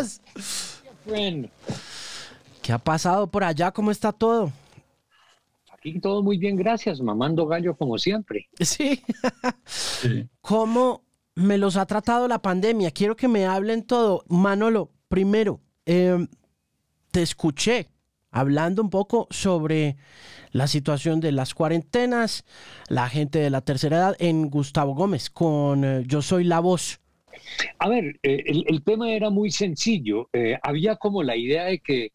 estás? ¿Qué ha pasado por allá? ¿Cómo está todo? Aquí todo muy bien, gracias. Mamando gallo como siempre. Sí. ¿Cómo me los ha tratado la pandemia? Quiero que me hablen todo. Manolo, primero, em, te escuché hablando un poco sobre la situación de las cuarentenas, la gente de la tercera edad en Gustavo Gómez con eh, Yo Soy la Voz. A ver, eh, el, tema era muy sencillo. Eh, había como la idea de que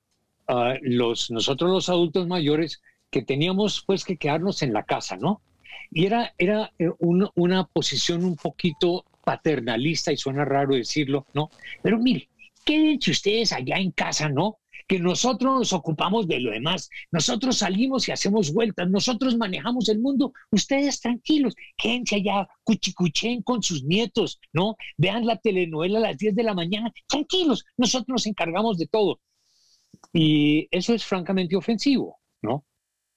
ah, los, nosotros los adultos mayores que teníamos pues que quedarnos en la casa, ¿no? Y era, era una posición un poquito paternalista y suena raro decirlo, ¿no? Pero mire, quédense ustedes allá en casa, ¿no? Que nosotros nos ocupamos de lo demás, nosotros salimos y hacemos vueltas, nosotros manejamos el mundo, ustedes tranquilos, quédense allá, cuchicuchen con sus nietos, ¿no? Vean la telenovela a las 10 de la mañana, tranquilos, nosotros nos encargamos de todo. Y eso es francamente ofensivo, ¿no?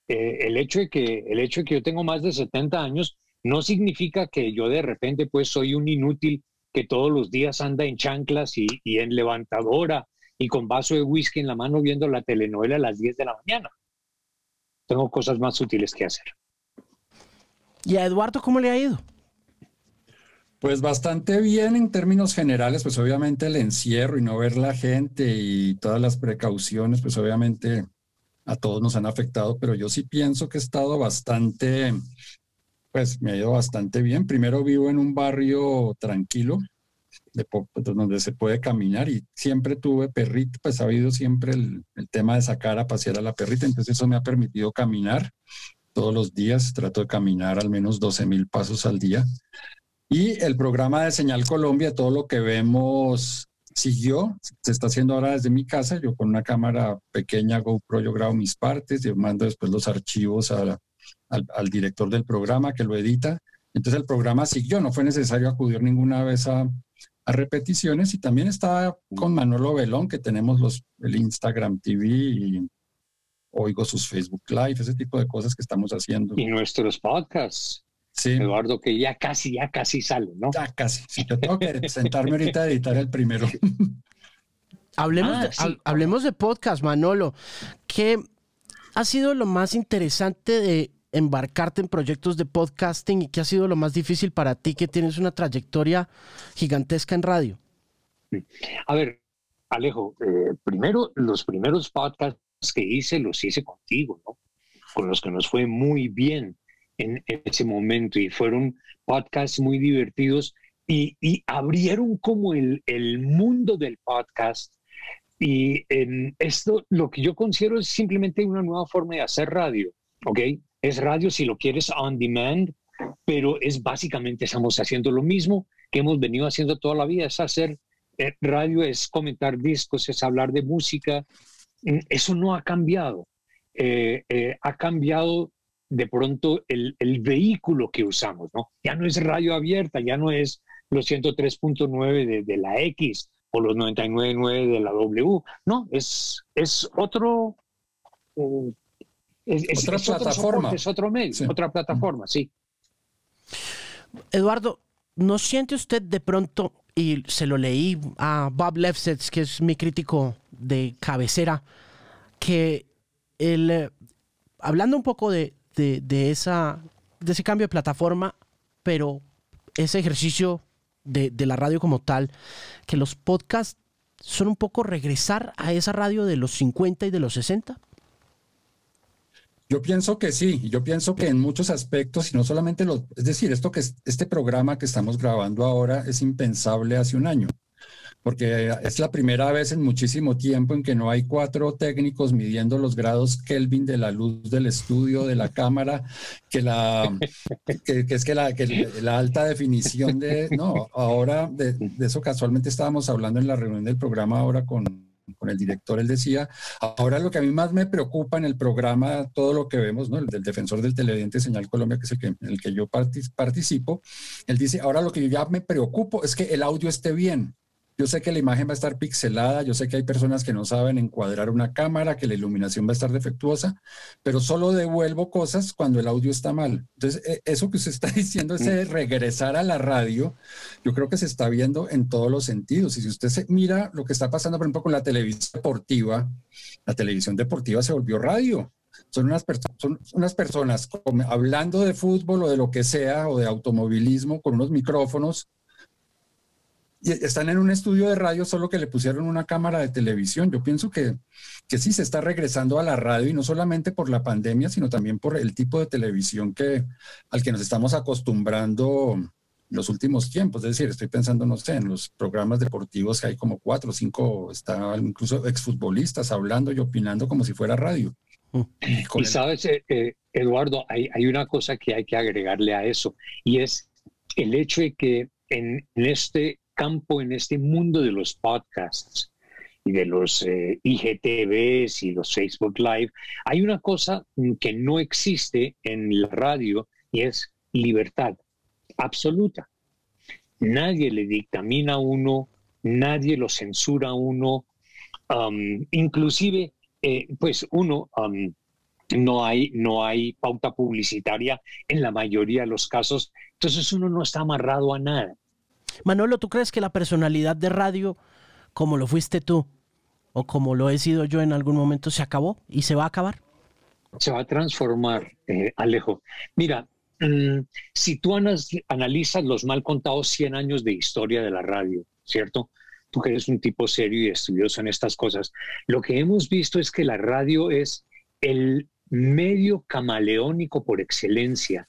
Eh, el, hecho de que, el hecho de que yo tengo más de 70 años no significa que yo de repente pues soy un inútil que todos los días anda en chanclas y, y en levantadora y con vaso de whisky en la mano viendo la telenovela a las 10 de la mañana. Tengo cosas más útiles que hacer. ¿Y a Eduardo cómo le ha ido? Pues bastante bien en términos generales, pues obviamente el encierro y no ver la gente y todas las precauciones, pues obviamente a todos nos han afectado, pero yo sí pienso que he estado bastante, pues me ha ido bastante bien. Primero vivo en un barrio tranquilo, de, donde se puede caminar y siempre tuve perrito, pues ha habido siempre el, tema de sacar a pasear a la perrita, entonces eso me ha permitido caminar todos los días, trato de caminar al menos 12 mil pasos al día. Y el programa de Señal Colombia, todo lo que vemos siguió, se está haciendo ahora desde mi casa, yo con una cámara pequeña GoPro yo grabo mis partes, yo mando después los archivos al, al director del programa que lo edita, entonces el programa siguió, no fue necesario acudir ninguna vez a, a repeticiones y también está con Manolo Belón, que tenemos los, el Instagram TV y oigo sus Facebook Live, ese tipo de cosas que estamos haciendo. Y nuestros podcasts. Sí. Eduardo, que ya casi, ya casi sale, ¿no? Ya casi. yo tengo que sentarme ahorita a editar el primero. hablemos, ah, de, hablemos de podcast, Manolo. ¿Qué ha sido lo más interesante de embarcarte en proyectos de podcasting y qué ha sido lo más difícil para ti que tienes una trayectoria gigantesca en radio? A ver, Alejo, eh, primero los primeros podcasts que hice los hice contigo, ¿no? Con los que nos fue muy bien en, ese momento y fueron podcasts muy divertidos y, abrieron como el, mundo del podcast. Y en esto lo que yo considero es simplemente una nueva forma de hacer radio, ¿ok? Es radio si lo quieres on demand, pero es básicamente estamos haciendo lo mismo que hemos venido haciendo toda la vida, es hacer eh, radio, es comentar discos, es hablar de música. Mm, eso no ha cambiado. Eh, eh, ha cambiado de pronto el, vehículo que usamos, ¿no? Ya no es radio abierta, ya no es los 103.9 de, de, la X o los 99.9 de la W, no, es, es otro, es, otra plataforma. es otro medio, otra plataforma, sí. Eduardo, ¿no siente usted de pronto, y se lo leí a Bob Lefsetz, que es mi crítico de cabecera, que el, eh, hablando un poco de, de, esa, de ese cambio de plataforma, pero ese ejercicio de, de la radio como tal, que los podcasts son un poco regresar a esa radio de los 50 y de los 60? Yo pienso que sí, yo pienso que en muchos aspectos, y no solamente los, es decir, esto que este programa que estamos grabando ahora es impensable hace un año, porque es la primera vez en muchísimo tiempo en que no hay cuatro técnicos midiendo los grados Kelvin de la luz del estudio, de la cámara, que la que, es que la, que la alta definición de no, ahora de, de eso casualmente estábamos hablando en la reunión del programa ahora con con el director, él decía, ahora lo que a mí más me preocupa en el programa, todo lo que vemos, ¿no? El del defensor del televidente Señal Colombia, que es el que, en el que yo participo, él dice, ahora lo que yo ya me preocupo es que el audio esté bien. Yo sé que la imagen va a estar pixelada, yo sé que hay personas que no saben encuadrar una cámara, que la iluminación va a estar defectuosa, pero solo devuelvo cosas cuando el audio está mal. Entonces, e, eso que usted está diciendo, ese mm. regresar a la radio, yo creo que se está viendo en todos los sentidos. Y si usted se mira lo que está pasando, por ejemplo, con la televisión deportiva, la televisión deportiva se volvió radio son unas, son unas personas hablando de fútbol o de lo que sea, o de automovilismo, con unos micrófonos, y están en un estudio de radio, solo que le pusieron una cámara de televisión. Yo pienso que, que sí se está regresando a la radio y no solamente por la pandemia, sino también por el tipo de televisión que, al que nos estamos acostumbrando los últimos tiempos. Es decir, estoy pensando, no sé, en los programas deportivos que hay como cuatro o cinco, está incluso exfutbolistas hablando y opinando como si fuera radio. Y, sabes, eh, eh, Eduardo, hay, hay, una cosa que hay que agregarle a eso, y es el hecho de que en, este campo, en este mundo de los podcasts y de los eh, IGTVs y los Facebook Live, hay una cosa que no existe en la radio y es libertad absoluta. Nadie le dictamina a uno, nadie lo censura a uno, inclusive eh, pues uno, no, hay, no hay pauta publicitaria en la mayoría de los casos, entonces uno no está amarrado a nada. Manolo, ¿tú crees que la personalidad de radio, como lo fuiste tú, o como lo he sido yo en algún momento, se acabó y se va a acabar? Se va a transformar, eh, Alejo. Mira, mm, si tú analizas los mal contados 100 años de historia de la radio, ¿cierto? tú que eres un tipo serio y estudioso en estas cosas, lo que hemos visto es que la radio es el medio camaleónico por excelencia.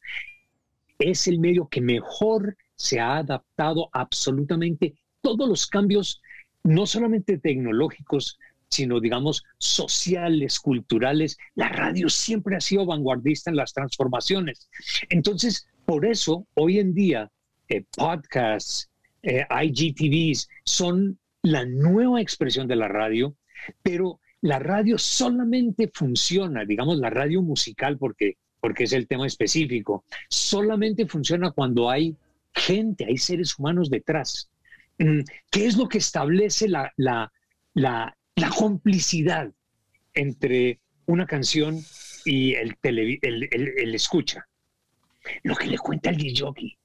Es el medio que mejor se ha adaptado absolutamente todos los cambios, no solamente tecnológicos, sino digamos sociales, culturales. La radio siempre ha sido vanguardista en las transformaciones. Entonces, por eso, hoy en día, eh, podcasts, eh, IGTVs, son la nueva expresión de la radio, pero la radio solamente funciona, digamos la radio musical, porque, porque es el tema específico, solamente funciona cuando hay gente, hay seres humanos detrás. Mm, ¿Qué es lo que establece la, la, la, complicidad entre una canción y el, el, escucha? Lo que le cuenta el DJ.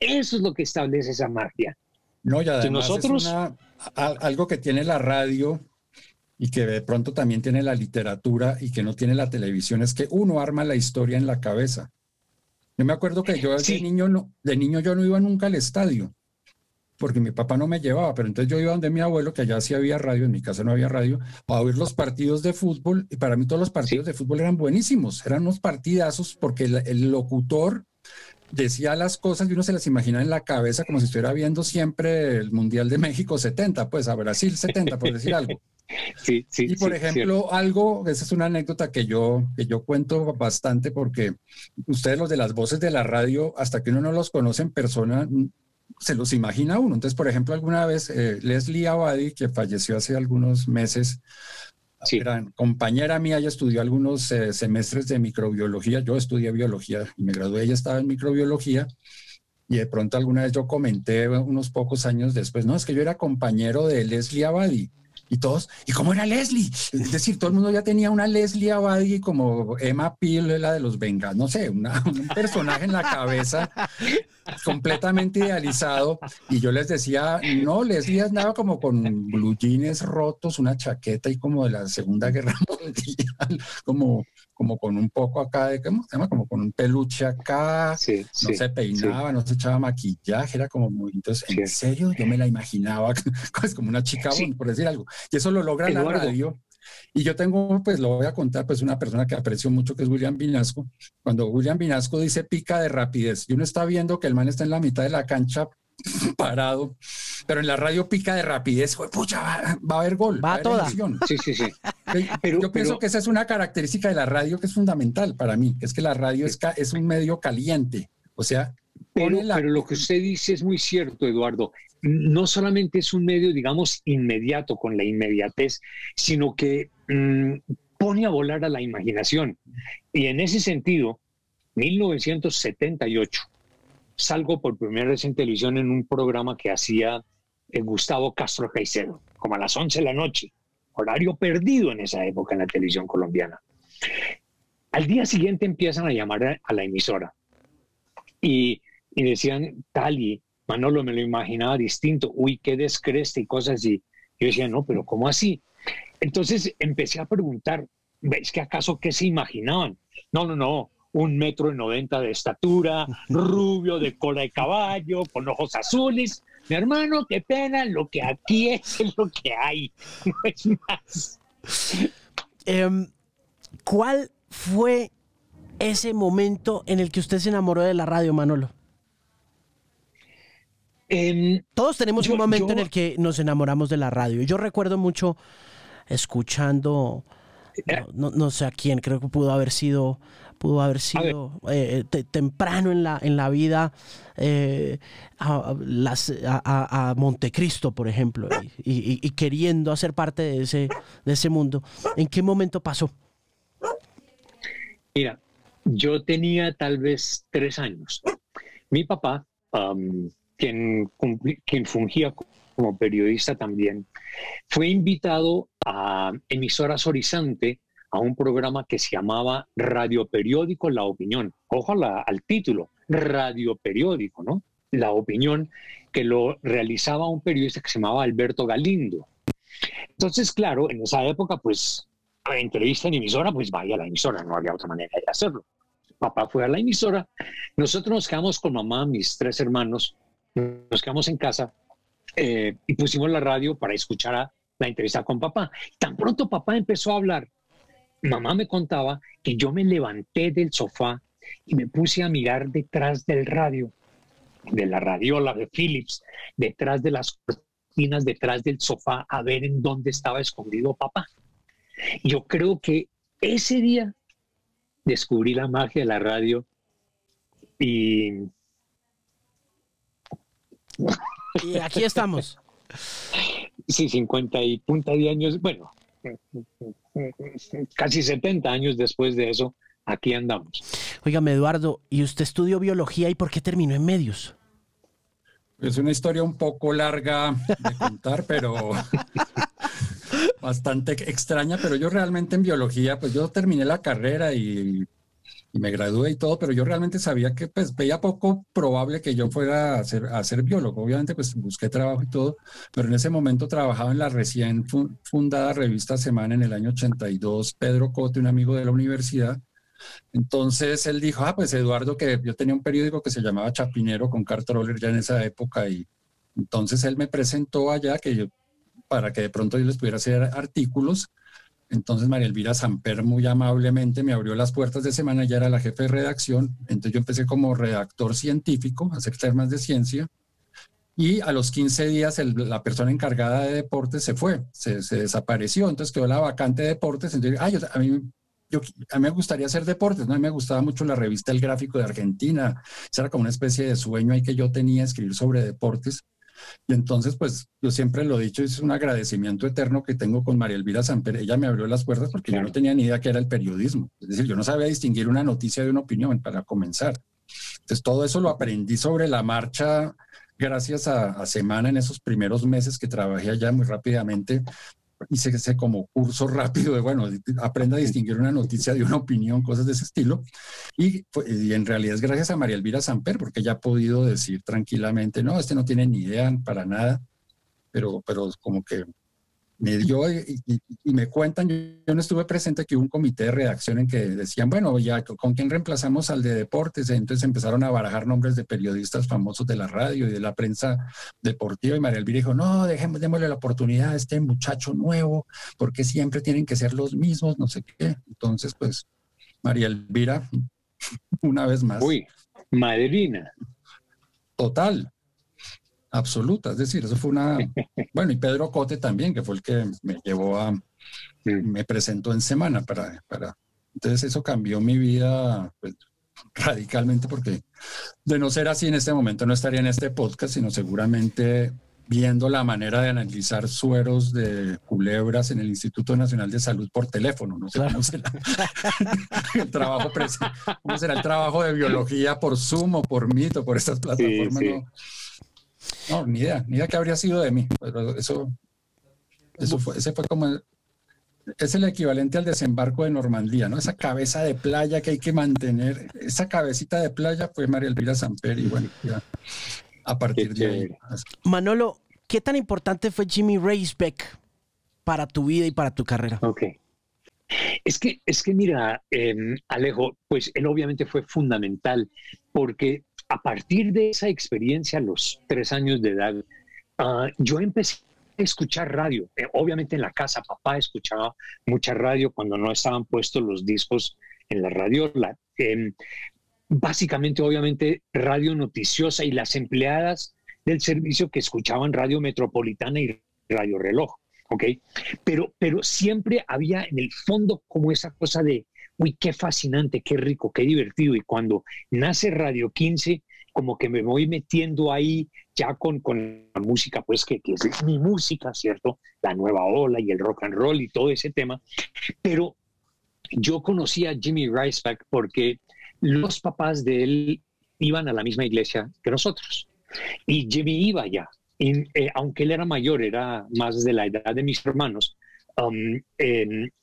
Eso es lo que establece esa magia. No, y además nosotros... es algo que tiene la radio y que de pronto también tiene la literatura y que no tiene la televisión, es que uno arma la historia en la cabeza. Yo me acuerdo que yo de, niño no, de niño yo no iba nunca al estadio, porque mi papá no me llevaba, pero entonces yo iba donde mi abuelo, que allá sí había radio, en mi casa no había radio, para oír los partidos de fútbol, y para mí todos los partidos de fútbol eran buenísimos, eran unos partidazos, porque el locutor decía las cosas y uno se las imagina en la cabeza como si estuviera viendo siempre el Mundial de México 70, pues a Brasil 70, por decir algo. Sí, sí, y por ejemplo, algo, esa es una anécdota que yo, que yo cuento bastante porque ustedes los de las voces de la radio, hasta que uno no los conoce en persona, se los imagina uno. Entonces, por ejemplo, alguna vez eh, Leslie Abadi, que falleció hace algunos meses, Sí. compañera mía, ella estudió algunos eh, semestres de microbiología, yo estudié biología y me gradué, ella estaba en microbiología. Y de pronto alguna vez yo comenté unos pocos años después, no, es que yo era compañero de Leslie Abadi y todos, ¿y cómo era Leslie? Es decir, todo el mundo ya tenía una Leslie Abadi como Emma Peel, la de los Vengas, no sé, un personaje en la cabeza completamente idealizado. Y yo les decía, no, Leslie andaba como con blue jeans rotos, una chaqueta y como de la Segunda Guerra Mundial, como como con un poco acá de, ¿cómo se llama? Como con un peluche acá, no se peinaba, no se echaba maquillaje, era como muy, entonces, en serio, yo me la imaginaba pues, como una chica, por decir algo, y eso lo logra la radio. Y yo tengo, pues lo voy a contar, pues una persona que aprecio mucho, que es William Vinasco. Cuando William Vinasco dice pica de rapidez, y uno está viendo que el man está en la mitad de la cancha parado, pero en la radio pica de rapidez, pucha, va, a haber gol. Va, a toda. Sí, sí, sí. Pero, yo pienso que esa es una característica de la radio que es fundamental para mí, es que la radio es, es un medio caliente, o sea... Pero, pero lo que usted dice es muy cierto, Eduardo. No solamente es un medio, digamos, inmediato con la inmediatez, sino que mm, pone a volar a la imaginación. Y en ese sentido, 1978, salgo por primera vez en televisión en un programa que hacía eh, Gustavo Castro Caicedo, como a las 11 de la noche, horario perdido en esa época en la televisión colombiana. Al día siguiente empiezan a llamar a, la emisora y, y decían, tal y Manolo me lo imaginaba distinto, uy, qué descreste y cosas así. Yo decía, no, pero ¿cómo así? Entonces empecé a preguntar, ¿ves que acaso qué se imaginaban? No, no, no, un metro y noventa de estatura, rubio, de cola de caballo, con ojos azules. Mi hermano, qué pena, lo que aquí es, es lo que hay, no es más. Em, ¿Cuál fue ese momento en el que usted se enamoró de la radio, Manolo? Todos tenemos un momento en el que nos enamoramos de la radio. Yo recuerdo mucho escuchando, eh. no, sé a quién, creo que pudo haber sido, pudo haber sido eh, temprano en la, en la vida eh, a, las, a, Montecristo, por ejemplo, y, y, queriendo hacer parte de ese, de ese mundo. ¿En qué momento pasó? Mira, yo tenía tal vez tres años. Mi papá, quien, quien fungía como periodista también, fue invitado a Emisoras Horizonte a un programa que se llamaba Radio Periódico La Opinión. Ojo al título, Radio Periódico, ¿no? La Opinión, que lo realizaba un periodista que se llamaba Alberto Galindo. Entonces, claro, en esa época, pues, entrevista en emisora, pues vaya a la emisora, no había otra manera de hacerlo. Papá fue a la emisora, nosotros nos quedamos con mamá, mis tres hermanos, nos quedamos en casa eh, y pusimos la radio para escuchar a la entrevista con papá. Tan pronto papá empezó a hablar, mamá me contaba que yo me levanté del sofá y me puse a mirar detrás del radio, de la radiola de Philips, detrás de las cortinas, detrás del sofá, a ver en dónde estaba escondido papá. Yo creo que ese día descubrí la magia de la radio y y aquí estamos. Sí, 50 y punta de años, bueno, casi 70 años después de eso, aquí andamos. Óigame, Eduardo, ¿y usted estudió biología y por qué terminó en medios? Es una historia un poco larga de contar, pero bastante extraña, pero yo realmente en biología, pues yo terminé la carrera y y me gradué y todo, pero yo realmente sabía que pues veía poco probable que yo fuera a ser, biólogo. Obviamente pues busqué trabajo y todo, pero en ese momento trabajaba en la recién fundada revista Semana en el año 82, Pedro Cote, un amigo de la universidad. Entonces él dijo, ah, pues Eduardo, que yo tenía un periódico que se llamaba Chapinero con Cartroller ya en esa época y entonces él me presentó allá que yo, para que de pronto yo les pudiera hacer artículos entonces María Elvira Samper muy amablemente me abrió las puertas de semana, ya era la jefe de redacción, entonces yo empecé como redactor científico, a hacer temas de ciencia, y a los 15 días la persona encargada de deportes se fue, se, desapareció, entonces quedó la vacante de deportes, entonces ay, a, mí, yo, a mí me gustaría hacer deportes, ¿no? a mí me gustaba mucho la revista El Gráfico de Argentina, era como una especie de sueño ahí que yo tenía, escribir sobre deportes, y entonces, pues yo siempre lo he dicho, es un agradecimiento eterno que tengo con María Elvira Samper. Ella me abrió las puertas porque yo no tenía ni idea qué era el periodismo. Es decir, yo no sabía distinguir una noticia de una opinión para comenzar. Entonces, todo eso lo aprendí sobre la marcha gracias a, a Semana en esos primeros meses que trabajé allá muy rápidamente hice ese como curso rápido de, bueno, aprenda a distinguir una noticia de una opinión, cosas de ese estilo. Y, y, en realidad es gracias a María Elvira Samper, porque ella ha podido decir tranquilamente, no, este no tiene ni idea para nada, pero, pero como que me dio y, me cuentan, yo, no estuve presente que hubo un comité de redacción en que decían, bueno, ya, ¿con quién reemplazamos al de deportes? Entonces empezaron a barajar nombres de periodistas famosos de la radio y de la prensa deportiva y María Elvira dijo, no, dejemos, démosle la oportunidad a este muchacho nuevo, porque siempre tienen que ser los mismos, no sé qué. Entonces, pues, María Elvira, una vez más. Uy, madrina. Total absoluta. Es decir, eso fue una... Bueno, y Pedro Cote también, que fue el que me llevó a... Me presentó en semana para... para entonces eso cambió mi vida pues, radicalmente porque de no ser así en este momento no estaría en este podcast, sino seguramente viendo la manera de analizar sueros de culebras en el Instituto Nacional de Salud por teléfono. No sé cómo será el trabajo, cómo será el trabajo de biología por Zoom o por Meet o por estas plataformas. No, ni idea, ni idea que habría sido de mí. Pero eso, eso fue, ese fue como es el equivalente al desembarco de Normandía, ¿no? Esa cabeza de playa que hay que mantener, esa cabecita de playa fue María Elvira Samper y bueno, ya a partir de ahí. Manolo, ¿qué tan importante fue Jimmy Racebeck para tu vida y para tu carrera? Ok. Es que, es que mira, em, Alejo, pues él obviamente fue fundamental porque a partir de esa experiencia, a los tres años de edad, ah, yo empecé a escuchar radio. Eh, obviamente en la casa, papá escuchaba mucha radio cuando no estaban puestos los discos en la radio. Em, básicamente, obviamente, radio noticiosa y las empleadas del servicio que escuchaban radio metropolitana y radio reloj. ¿ok? Pero, pero siempre había en el fondo como esa cosa de, uy, qué fascinante, qué rico, qué divertido. Y cuando nace Radio 15, como que me voy metiendo ahí ya con, con la música, pues que, que, es mi música, ¿cierto? La nueva ola y el rock and roll y todo ese tema. Pero yo conocí a Jimmy Riceback porque los papás de él iban a la misma iglesia que nosotros. Y Jimmy iba ya. Eh, aunque él era mayor, era más de la edad de mis hermanos, um,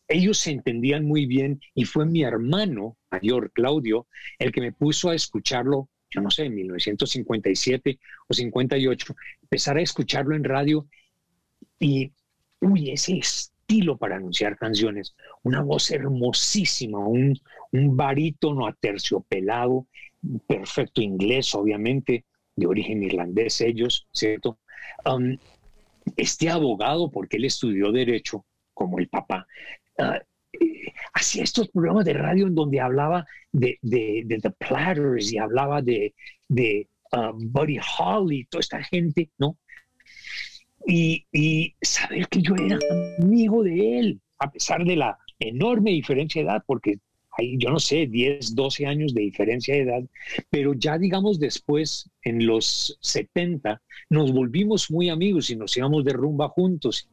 ellos se entendían muy bien y fue mi hermano mayor, Claudio, el que me puso a escucharlo, yo no sé, en 1957 o 58, empezar a escucarlo en radio y, uy, ese estilo para anunciar canciones, una voz hermosísima, un, un barítono aterciopelado, perfecto inglés, obviamente, de origen irlandés ellos, ¿cierto? Um, este abogado, porque él estudió derecho, como el papá, uh, hacía estos programas de radio en donde hablaba de, The Platters y hablaba de, de uh, Buddy Holly, toda esta gente, ¿no? Y, y, saber que yo era amigo de él, a pesar de la enorme diferencia de edad, porque hay, yo no sé, 10, 12 años de diferencia de edad, pero ya digamos después, en los 70, nos volvimos muy amigos y nos íbamos de rumba juntos.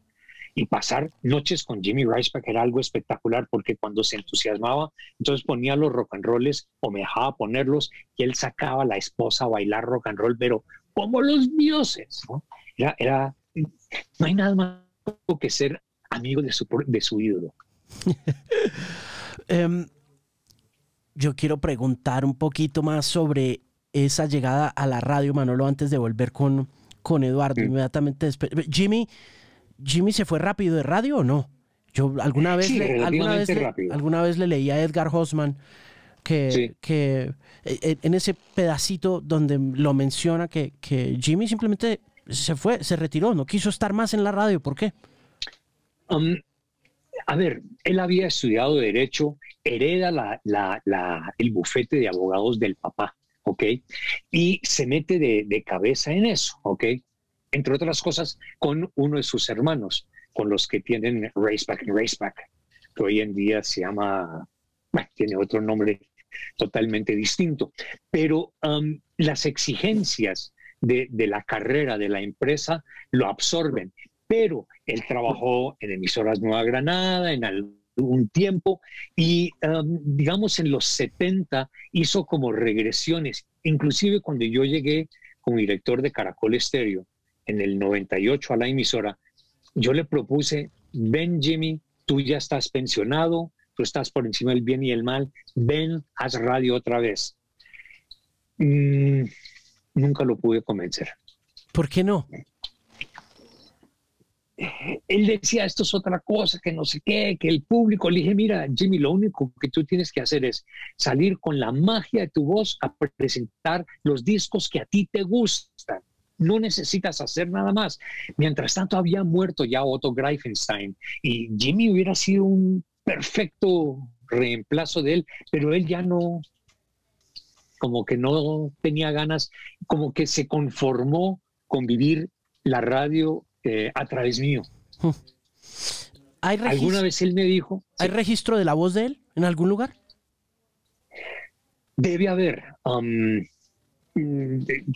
Y pasar noches con Jimmy Riceback era algo espectacular porque cuando se entusiasmaba, entonces ponía los rock and rolls o me dejaba ponerlos y él sacaba a la esposa a bailar rock and roll, pero como los dioses. ¿no? Era, era, no hay nada más que ser amigo de su, de su ídolo. um, yo quiero preguntar un poquito más sobre esa llegada a la radio, Manolo, antes de volver con, con Eduardo. Inmediatamente después. Jimmy, ¿Jimmy se fue rápido de radio o no? Yo alguna vez, le, alguna, vez le, alguna vez le leí a Edgar Hossman que, que e, e, en ese pedacito donde lo menciona que, que Jimmy simplemente se fue, se retiró, no quiso estar más en la radio. ¿Por qué? Um, a ver, él había estudiado derecho, hereda la, el bufete de abogados del papá, ¿ok? Y se mete de, cabeza en eso, ¿ok? Entre otras cosas, con uno de sus hermanos, con los que tienen Raceback Raceback, que hoy en día se llama, bueno, tiene otro nombre totalmente distinto. Pero um, las exigencias de, de, la carrera de la empresa lo absorben pero él trabajó en emisoras Nueva Granada en algún tiempo y um, digamos en los 70 hizo como regresiones, inclusive cuando yo llegué como director de Caracol Estéreo en el 98 a la emisora, yo le propuse, ven Jimmy, tú ya estás pensionado, tú estás por encima del bien y el mal, ven, haz radio otra vez. Mm, nunca lo pude convencer. ¿Por qué no? él decía, esto es otra cosa, que no sé qué, que el público, le dije, mira, Jimmy, lo único que tú tienes que hacer es salir con la magia de tu voz a presentar los discos que a ti te gustan. No necesitas hacer nada más. Mientras tanto, había muerto ya Otto Greifenstein y Jimmy hubiera sido un perfecto reemplazo de él, pero él ya no, como que no tenía ganas, como que se conformó con vivir la radio eh, a través mío. ¿Hay ¿Alguna vez él me dijo? ¿Hay registro de la voz de él en algún lugar? Debe haber. Um,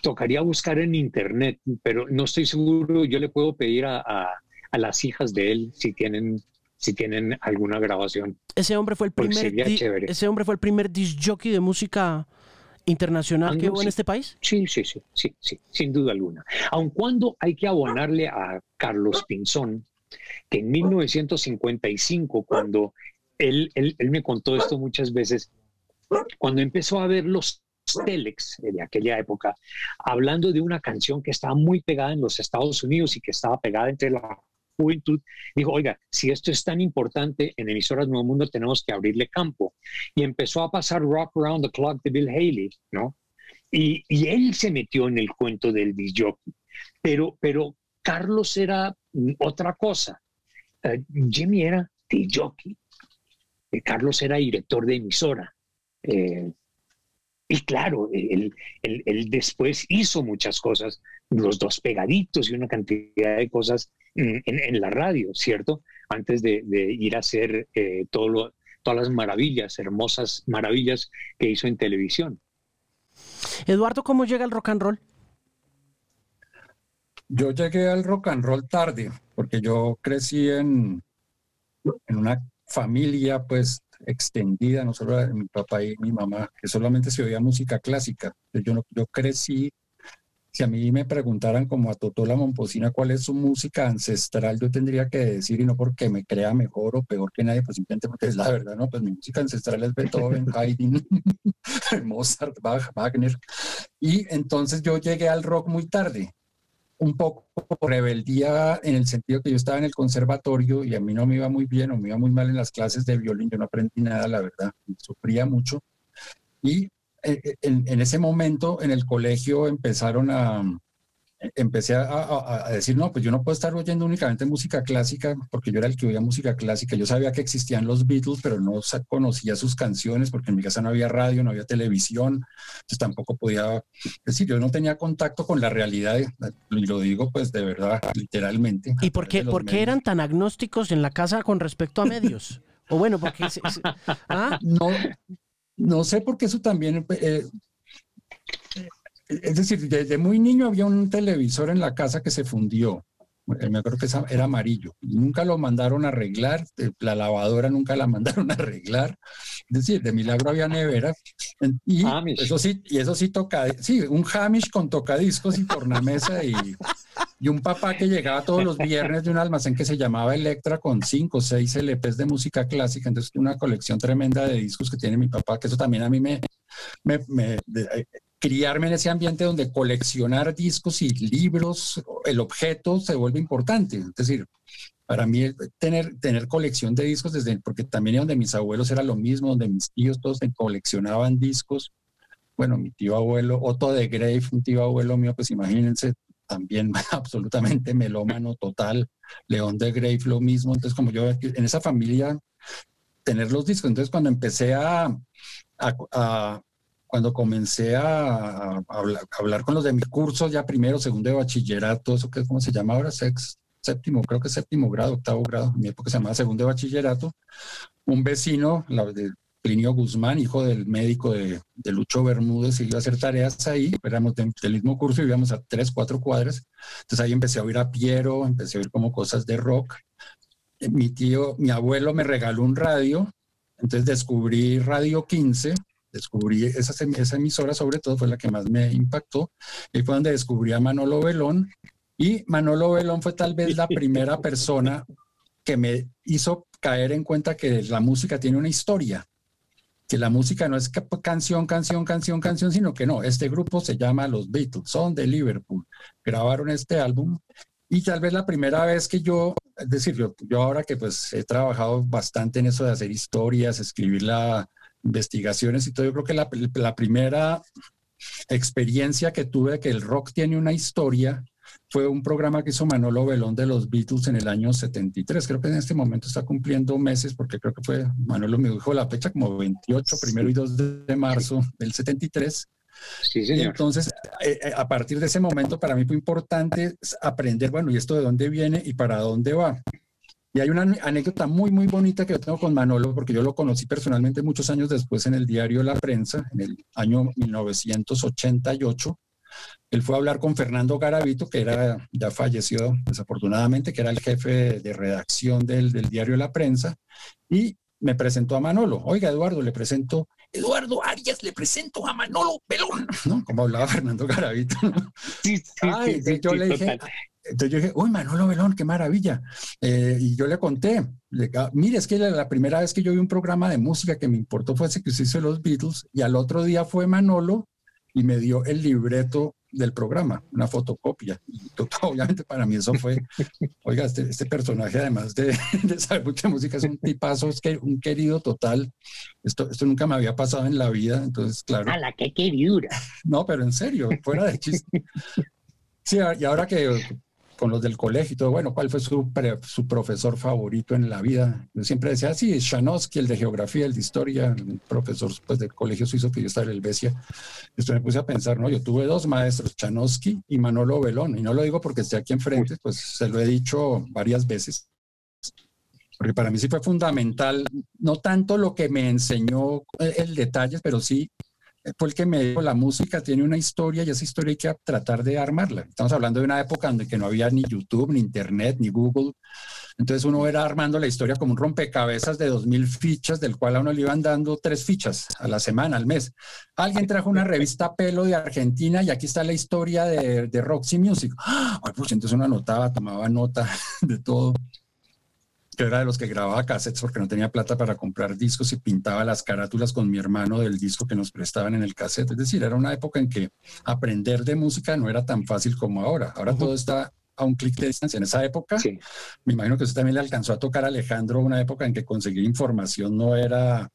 tocaría buscar en internet, pero no estoy seguro. Yo le puedo pedir a, las hijas de él si tienen si tienen alguna grabación. Ese hombre fue el primer ese hombre fue el primer disc jockey de música internacional que hubo en este país? Sí, sí, sí, sí, sí, sin duda alguna. Aun cuando hay que abonarle a Carlos Pinzón, que en 1955, cuando él, él, él me contó esto muchas veces, cuando empezó a ver los Telex de aquella época, hablando de una canción que estaba muy pegada en los Estados Unidos y que estaba pegada entre la juventud, dijo, oiga, si esto es tan importante en emisoras Nuevo Mundo, tenemos que abrirle campo. Y empezó a pasar Rock Around the Clock de Bill Haley, ¿no? Y, y él se metió en el cuento del disc Pero, pero Carlos era otra cosa. Uh, Jimmy era jockey. Eh, Carlos era director de emisora. Eh, y claro, él, él, después hizo muchas cosas, los dos pegaditos y una cantidad de cosas en, en la radio, ¿cierto? Antes de, de ir a hacer eh, todo lo, todas las maravillas, hermosas maravillas que hizo en televisión. Eduardo, ¿cómo llega el rock and roll? Yo llegué al rock and roll tarde, porque yo crecí en, en una familia pues extendida, no solo de mi papá y mi mamá, que solamente se oía música clásica. Yo, yo crecí, si a mí me preguntaran como a Totola Momposina cuál es su música ancestral, yo tendría que decir, y no porque me crea mejor o peor que nadie, pues simplemente porque es la verdad, ¿no? Pues mi música ancestral es Beethoven, Haydn, Mozart, Bach, Wagner. Y entonces yo llegué al rock muy tarde un poco rebeldía en el sentido que yo estaba en el conservatorio y a mí no me iba muy bien o me iba muy mal en las clases de violín, yo no aprendí nada, la verdad, sufría mucho. Y eh, eh, en, ese momento en el colegio empezaron a, empecé a, decir, no, pues yo no puedo estar oyendo únicamente música clásica, porque yo era el que oía música clásica. Yo sabía que existían los Beatles, pero no conocía sus canciones, porque en mi casa no había radio, no había televisión, entonces tampoco podía decir, yo no tenía contacto con la realidad, y lo digo pues de verdad, literalmente. ¿Y por qué, por qué eran tan agnósticos en la casa con respecto a medios? o bueno, porque... ¿ah? No, no sé, porque eso también... Eh, es decir, desde muy niño había un televisor en la casa que se fundió. Eh, me acuerdo que era amarillo. Nunca lo mandaron a arreglar, eh, la lavadora nunca la mandaron a arreglar. Es decir, de milagro había nevera. Y eso sí, y eso sí toca, sí, un Hamish con tocadiscos y tornamesa y, y un papá que llegaba todos los viernes de un almacén que se llamaba Electra con cinco o seis LPs de música clásica. Entonces, una colección tremenda de discos que tiene mi papá, que eso también a mí me, me, me criarme en ese ambiente donde coleccionar discos y libros, el objeto se vuelve importante. Es decir, para mí tener, tener colección de discos, desde, porque también donde mis abuelos era lo mismo, donde mis tíos todos coleccionaban discos. Bueno, mi tío abuelo, Otto de Grave, un tío abuelo mío, pues imagínense, también absolutamente melómano total, León de Grave lo mismo. Entonces, como yo en esa familia, tener los discos. Entonces, cuando empecé a, a cuando comencé a, hablar, con los de mi curso, ya primero, segundo de bachillerato, eso que cómo se llama ahora, sex, séptimo, creo que séptimo grado, octavo grado, en mi época se llamaba segundo de bachillerato, un vecino, la, de Plinio Guzmán, hijo del médico de, Lucho Bermúdez, iba a hacer tareas ahí, éramos del mismo curso y íbamos a tres, cuatro cuadras, entonces ahí empecé a oír a Piero, empecé a oír como cosas de rock, mi tío, mi abuelo me regaló un radio, entonces descubrí Radio 15, descubrí esa, esa emisora sobre todo fue la que más me impactó y fue donde descubrí a Manolo Belón y Manolo Belón fue tal vez la primera persona que me hizo caer en cuenta que la música tiene una historia, que la música no es canción, canción, canción, canción, sino que no, este grupo se llama Los Beatles, son de Liverpool, grabaron este álbum y tal vez la primera vez que yo, es decir, yo, yo ahora que pues he trabajado bastante en eso de hacer historias, escribir la, investigaciones y todo, yo creo que la, la primera experiencia que tuve de que el rock tiene una historia fue un programa que hizo Manolo Belón de los Beatles en el año 73. Creo que en este momento está cumpliendo meses porque creo que fue, Manolo me dijo la fecha como 28, primero y 2 de marzo del 73. Sí, señor. Y entonces, eh, eh, a partir de ese momento, para mí fue importante aprender, bueno, ¿y esto de dónde viene y para dónde va? Y hay una anécdota muy, muy bonita que yo tengo con Manolo, porque yo lo conocí personalmente muchos años después en el diario La Prensa, en el año 1988. Él fue a hablar con Fernando Garavito, que era, ya falleció desafortunadamente, que era el jefe de redacción del, del diario La Prensa, y me presentó a Manolo. Oiga, Eduardo, le presento Eduardo Arias, le presento a Manolo Pelón, ¿no? Como hablaba Fernando Garavito. Sí, sí, yo le dije, entonces yo dije, uy, Manolo Belón, qué maravilla. Eh, y yo le conté, ah, mire, es que la, primera vez que yo vi un programa de música que me importó fue ese que se hizo los Beatles, y al otro día fue Manolo y me dio el libreto del programa, una fotocopia. Y obviamente para mí eso fue, oiga, este, este personaje además de, de, saber mucha música es un tipazo, es que un querido total. Esto, esto nunca me había pasado en la vida, entonces claro. A la que. No, pero en serio, fuera de chiste. Sí, y ahora que con los del colegio y todo, bueno, ¿cuál fue su, su profesor favorito en la vida? Yo siempre decía, sí, Shanosky, el de geografía, el de historia, el profesor pues, del colegio suizo que yo estaba en el Besia. Esto me puse a pensar, ¿no? Yo tuve dos maestros, Shanosky y Manolo Belón, y no lo digo porque esté aquí enfrente, pues se lo he dicho varias veces. Porque para mí sí fue fundamental, no tanto lo que me enseñó el, el detalle, pero sí fue el que me dijo, la música tiene una historia y esa historia hay que tratar de armarla. Estamos hablando de una época en que no había ni YouTube, ni Internet, ni Google. Entonces uno era armando la historia como un rompecabezas de dos mil fichas, del cual a uno le iban dando tres fichas a la semana, al mes. Alguien trajo una revista Pelo de Argentina y aquí está la historia de, de Roxy Music. ¡Ah! pues entonces uno anotaba, tomaba nota de todo. Yo era de los que grababa cassettes porque no tenía plata para comprar discos y pintaba las carátulas con mi hermano del disco que nos prestaban en el cassette. Es decir, era una época en que aprender de música no era tan fácil como ahora. Ahora todo está a un clic de distancia. En esa época, me imagino que usted también le alcanzó a tocar a Alejandro una época en que conseguir información no era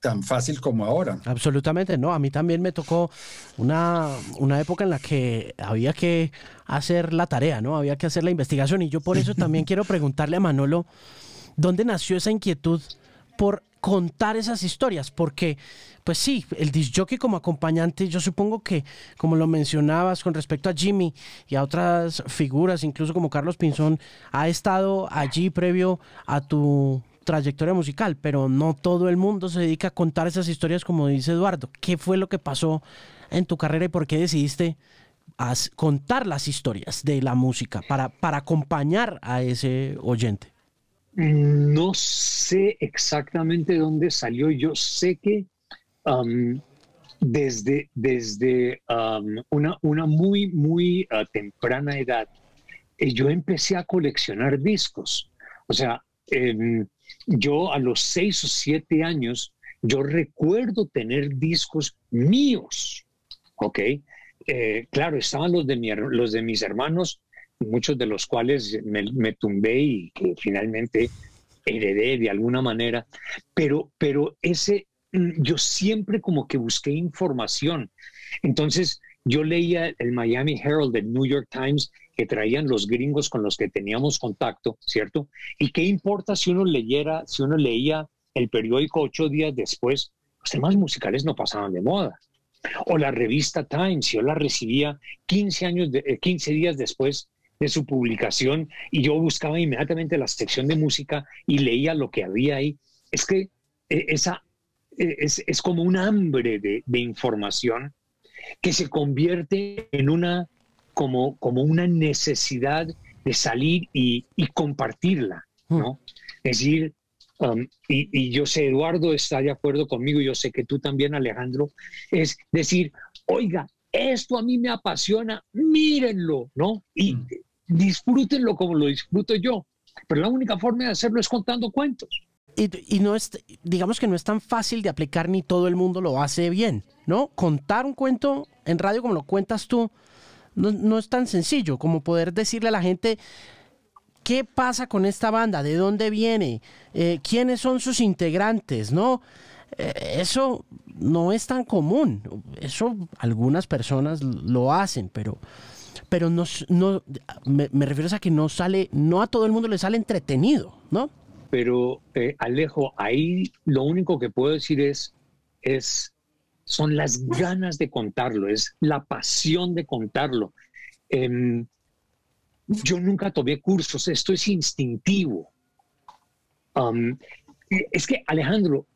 tan fácil como ahora. Absolutamente, no. A mí también me tocó una, una época en la que había que hacer la tarea, ¿no? Había que hacer la investigación. Y yo por eso también quiero preguntarle a Manolo, ¿dónde nació esa inquietud por contar esas historias? Porque, pues sí, el disjockey como acompañante, yo supongo que, como lo mencionabas con respecto a Jimmy y a otras figuras, incluso como Carlos Pinzón, ha estado allí previo a tu trayectoria musical, pero no todo el mundo se dedica a contar esas historias como dice Eduardo. ¿Qué fue lo que pasó en tu carrera y por qué decidiste contar las historias de la música para, para acompañar a ese oyente? No sé exactamente dónde salió. Yo sé que desde, desde una, una muy, muy uh, temprana edad, eh, yo empecé a coleccionar discos. O sea, em, yo a los seis o siete años, yo recuerdo tener discos míos, ¿ok? Eh, claro, estaban los de, los de mis hermanos, muchos de los cuales me, tumbé y que finalmente heredé de alguna manera, pero, pero ese, yo siempre como que busqué información. Entonces, yo leía el Miami Herald, el New York Times, que traían los gringos con los que teníamos contacto, ¿cierto? Y qué importa si uno leyera, si uno leía el periódico ocho días después, los temas musicales no pasaban de moda. O la revista Times, yo la recibía 15, años de, 15 eh, días después de su publicación y yo buscaba inmediatamente la sección de música y leía lo que había ahí. Es que eh, esa eh, es, es, como un hambre de, de información que se convierte en una como, como una necesidad de salir y, compartirla, ¿no? Mm. Es decir, um, y, yo sé, Eduardo está de acuerdo conmigo, yo sé que tú también, Alejandro, es decir, oiga, esto a mí me apasiona, mírenlo, ¿no? Y mm. disfrútenlo como lo disfruto yo. Pero la única forma de hacerlo es contando cuentos. Y, y, no es, digamos que no es tan fácil de aplicar ni todo el mundo lo hace bien, ¿no? Contar un cuento en radio como lo cuentas tú, no, es tan sencillo como poder decirle a la gente qué pasa con esta banda, de dónde viene, eh, quiénes son sus integrantes, ¿no? Eh, eso no es tan común. Eso algunas personas lo hacen, pero, pero no, no me, refiero a que no sale, no a todo el mundo le sale entretenido, ¿no? Pero eh, Alejo, ahí lo único que puedo decir es, es son las ganas de contarlo, es la pasión de contarlo. Em, yo nunca tomé cursos, esto es instintivo. Um, es que, Alejandro,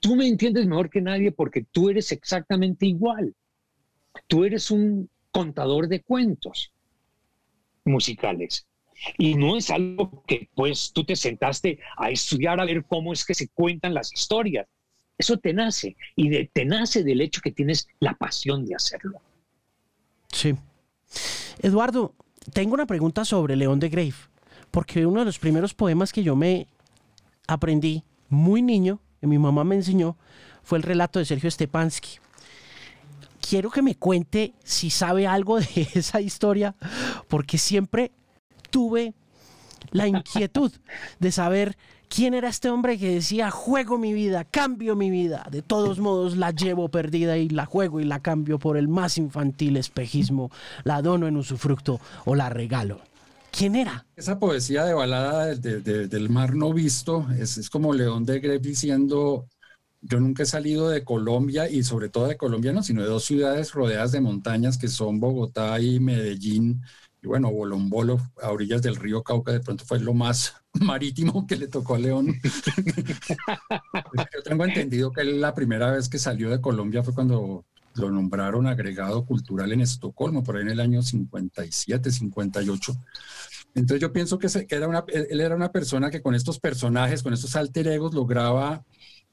tú me entiendes mejor que nadie porque tú eres exactamente igual. Tú eres un contador de cuentos musicales. Y no es algo que pues tú te sentaste a estudiar a ver cómo es que se cuentan las historias eso te nace y te nace del hecho que tienes la pasión de hacerlo. Sí. Eduardo, tengo una pregunta sobre León de Grave, porque uno de los primeros poemas que yo me aprendí muy niño, y mi mamá me enseñó, fue el relato de Sergio Stepansky. Quiero que me cuente si sabe algo de esa historia, porque siempre tuve la inquietud de saber quién era este hombre que decía, juego mi vida, cambio mi vida, de todos modos la llevo perdida y la juego y la cambio por el más infantil espejismo, la dono en usufructo o la regalo. ¿Quién era? Esa poesía de balada del mar no visto es, como León de Greve diciendo, yo nunca he salido de Colombia y sobre todo de Colombia, no, sino de dos ciudades rodeadas de montañas que son Bogotá y Medellín. Y bueno, Bolombolo, a orillas del río Cauca, de pronto fue lo más marítimo que le tocó a León. yo tengo entendido que la primera vez que salió de Colombia fue cuando lo nombraron agregado cultural en Estocolmo, por ahí en el año 57, 58. Entonces yo pienso que, era una, él era una persona que con estos personajes, con estos alter egos, lograba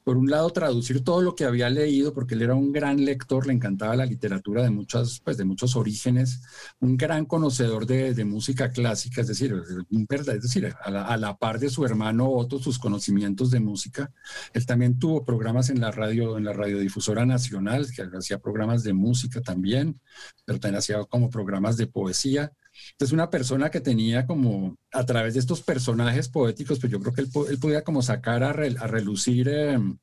por un lado, traducir todo lo que había leído, porque él era un gran lector, le encantaba la literatura de, muchas, pues, de muchos orígenes, un gran conocedor de, de música clásica, es decir, un verdad, es decir a la, par de su hermano Otto, sus conocimientos de música. Él también tuvo programas en la radio, en la radiodifusora nacional, que hacía programas de música también, pero también hacía como programas de poesía. Entonces, una persona que tenía como, a través de estos personajes poéticos, pues yo creo que él, podía como sacar a, relucir em,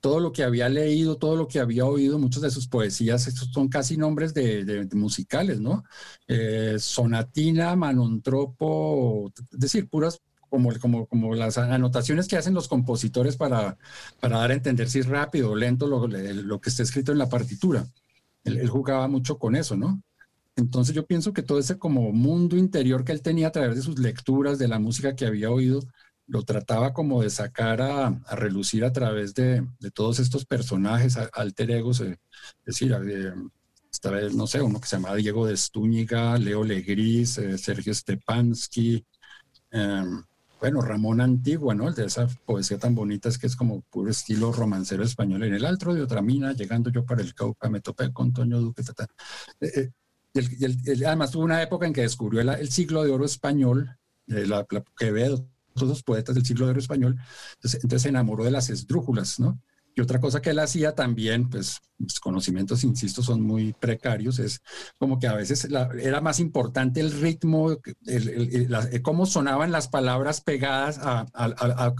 todo lo que había leído, todo lo que había oído, muchas de sus poesías, estos son casi nombres de, musicales, ¿no? Eh, sonatina, manontropo, es decir, puras como, como, como, las anotaciones que hacen los compositores para, para dar a entender si es rápido o lento lo que está escrito en la partitura. él, jugaba mucho con eso, ¿no? Entonces yo pienso que todo ese como mundo interior que él tenía a través de sus lecturas, de la música que había oído, lo trataba como de sacar a, relucir a través de, todos estos personajes, alter egos, eh, es decir, esta vez, no sé, uno que se llama Diego de Estúñiga, Leo Legris, eh, Sergio Stepansky, em, bueno, Ramón Antigua, ¿no? El de esa poesía tan bonita es que es como puro estilo romancero español. En el altro de otra mina, llegando yo para el Cauca, me topé con Toño Duque. Eh, y, además tuvo una época en que descubrió el, siglo de oro español, eh, la, la, todos los poetas del siglo de oro español, entonces, se enamoró de las esdrújulas, ¿no? Y otra cosa que él hacía también, pues mis conocimientos, insisto, son muy precarios, es como que a veces era más importante el ritmo, el, cómo sonaban las palabras pegadas a, a,